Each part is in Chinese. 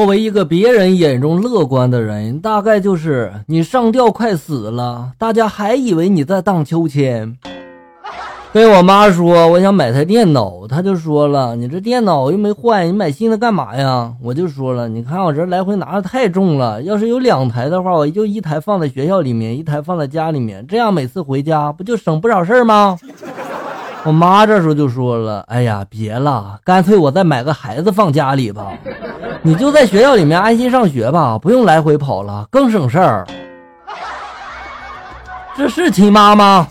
作为一个别人眼中乐观的人，大概就是你上吊快死了，大家还以为你在荡秋千。跟我妈说我想买台电脑，她就说了：“你这电脑又没坏，你买新的干嘛呀？”我就说了：“你看我这来回拿的太重了，要是有两台的话，我就一台放在学校里面，一台放在家里面，这样每次回家不就省不少事儿吗？”我妈这时候就说了：“哎呀，别了，干脆我再买个孩子放家里吧，你就在学校里面安心上学吧，不用来回跑了，更省事儿。”这是亲妈吗？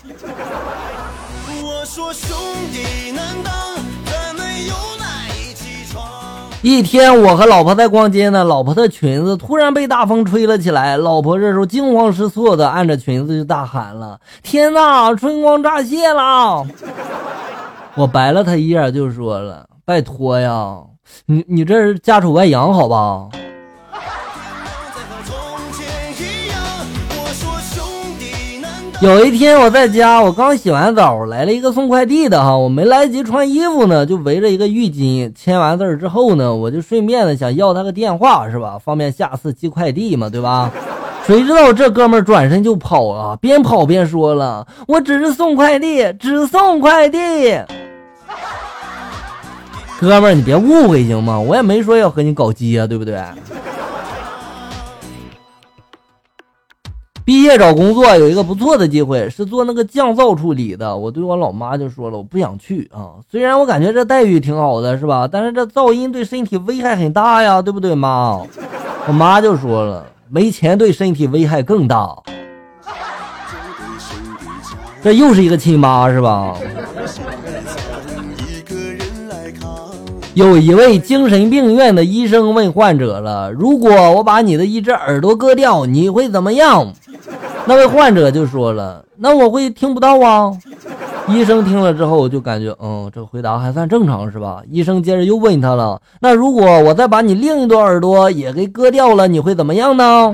一天，我和老婆在逛街呢，老婆的裙子突然被大风吹了起来，老婆这时候惊慌失措的按着裙子就大喊了：“天哪，春光乍泄了！” 我白了他一眼，就说了：“拜托呀，你你这是家丑外扬，好吧？”有一天我在家，我刚洗完澡，来了一个送快递的哈，我没来得及穿衣服呢，就围着一个浴巾，签完字之后呢，我就顺便的想要他个电话是吧，方便下次寄快递嘛，对吧？谁知道这哥们转身就跑啊，边跑边说了：“我只是送快递，只送快递。”哥们儿，你别误会行吗？我也没说要和你搞基啊，对不对？毕业找工作有一个不错的机会，是做那个降噪处理的。我对我老妈就说了，我不想去啊。虽然我感觉这待遇挺好的，是吧？但是这噪音对身体危害很大呀，对不对，妈？我妈就说了，没钱对身体危害更大。这又是一个亲妈，是吧？有一位精神病院的医生问患者了：“如果我把你的一只耳朵割掉，你会怎么样？”那位患者就说了：“那我会听不到啊。”医生听了之后就感觉，嗯，这个回答还算正常，是吧？医生接着又问他了：“那如果我再把你另一朵耳朵也给割掉了，你会怎么样呢？”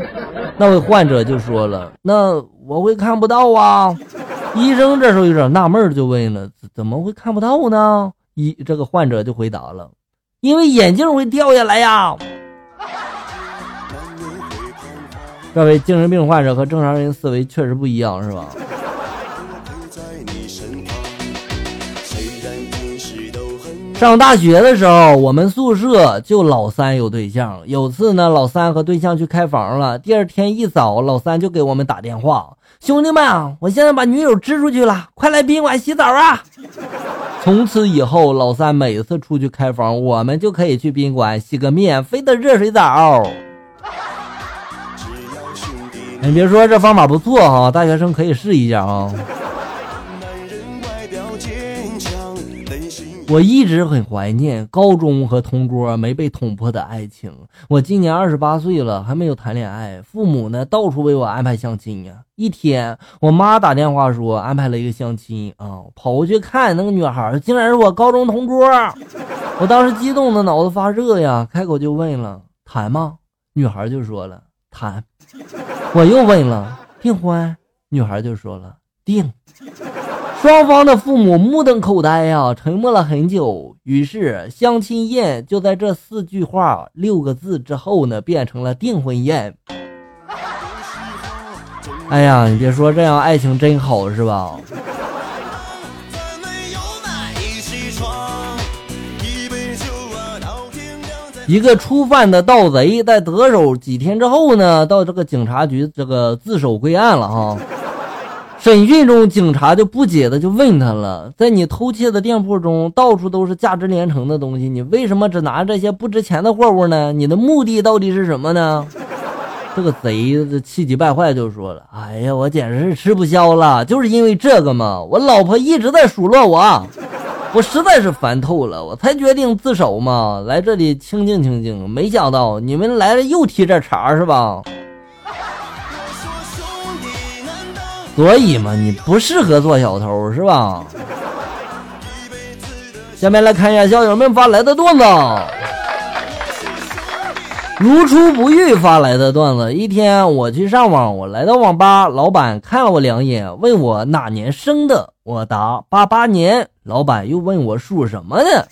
那位患者就说了：“那我会看不到啊。”医生这时候有点纳闷，就问了：“怎么会看不到呢？”一这个患者就回答了：“因为眼镜会掉下来呀。”这位精神病患者和正常人思维确实不一样，是吧？上大学的时候，我们宿舍就老三有对象。有次呢，老三和对象去开房了。第二天一早，老三就给我们打电话：“兄弟们，我现在把女友支出去了，快来宾馆洗澡啊！”从此以后，老三每次出去开房，我们就可以去宾馆洗个免费的热水澡。你别说，这方法不错哈，大学生可以试一下啊。我一直很怀念高中和同桌没被捅破的爱情。我今年二十八岁了，还没有谈恋爱，父母呢到处为我安排相亲呀。一天，我妈打电话说安排了一个相亲啊，跑过去看那个女孩，竟然是我高中同桌。我当时激动的脑子发热呀，开口就问了谈吗？女孩就说了谈。我又问了订婚，女孩就说了订。双方的父母目瞪口呆呀，沉默了很久。于是相亲宴就在这四句话六个字之后呢，变成了订婚宴。哎呀，你别说，这样爱情真好，是吧？一个初犯的盗贼在得手几天之后呢，到这个警察局这个自首归案了哈。审讯中，警察就不解的就问他了：“在你偷窃的店铺中，到处都是价值连城的东西，你为什么只拿这些不值钱的货物呢？你的目的到底是什么呢？”这个贼气急败坏就说了：“哎呀，我简直是吃不消了，就是因为这个嘛，我老婆一直在数落我。”我实在是烦透了，我才决定自首嘛，来这里清静清静。没想到你们来了又提这茬是吧？所以嘛，你不适合做小偷是吧？下面来看一下校友们发来的段子。如初不遇发来的段子。一天我去上网，我来到网吧，老板看了我两眼，问我哪年生的，我答八八年。老板又问我属什么的，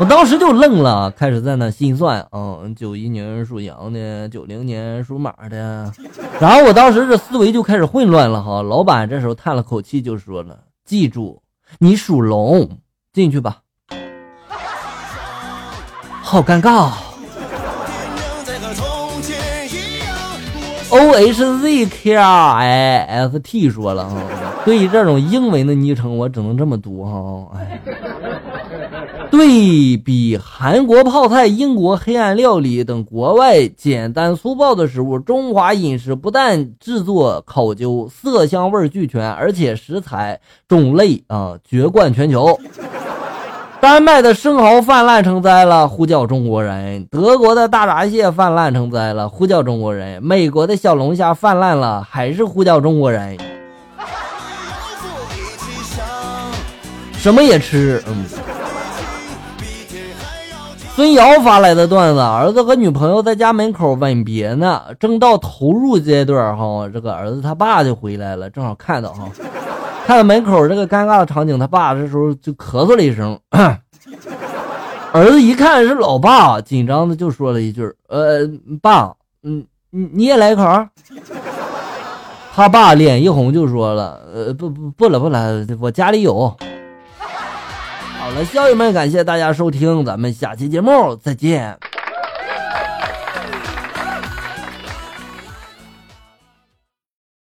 我当时就愣了，开始在那心算，嗯，九一年属羊的，九零年属马的，然后我当时这思维就开始混乱了哈。老板这时候叹了口气，就说了：“记住，你属龙，进去吧。”好尴尬。O H Z K R I S T 说了哈，对于这种英文的昵称，我只能这么读哈。哎，对比韩国泡菜、英国黑暗料理等国外简单粗暴的食物，中华饮食不但制作考究、色香味俱全，而且食材种类啊绝冠全球。丹麦的生蚝泛滥成灾了，呼叫中国人；德国的大闸蟹泛滥成灾了，呼叫中国人；美国的小龙虾泛滥了，还是呼叫中国人。什么也吃，嗯。孙瑶发来的段子：儿子和女朋友在家门口吻别呢，正到投入阶段哈，这个儿子他爸就回来了，正好看到哈。看到门口这个尴尬的场景，他爸这时候就咳嗽了一声。儿子一看是老爸，紧张的就说了一句：“呃，爸，嗯，你你也来一口。”他爸脸一红就说了：“呃，不不不了不了，我家里有。”好了，校友们，感谢大家收听，咱们下期节目再见。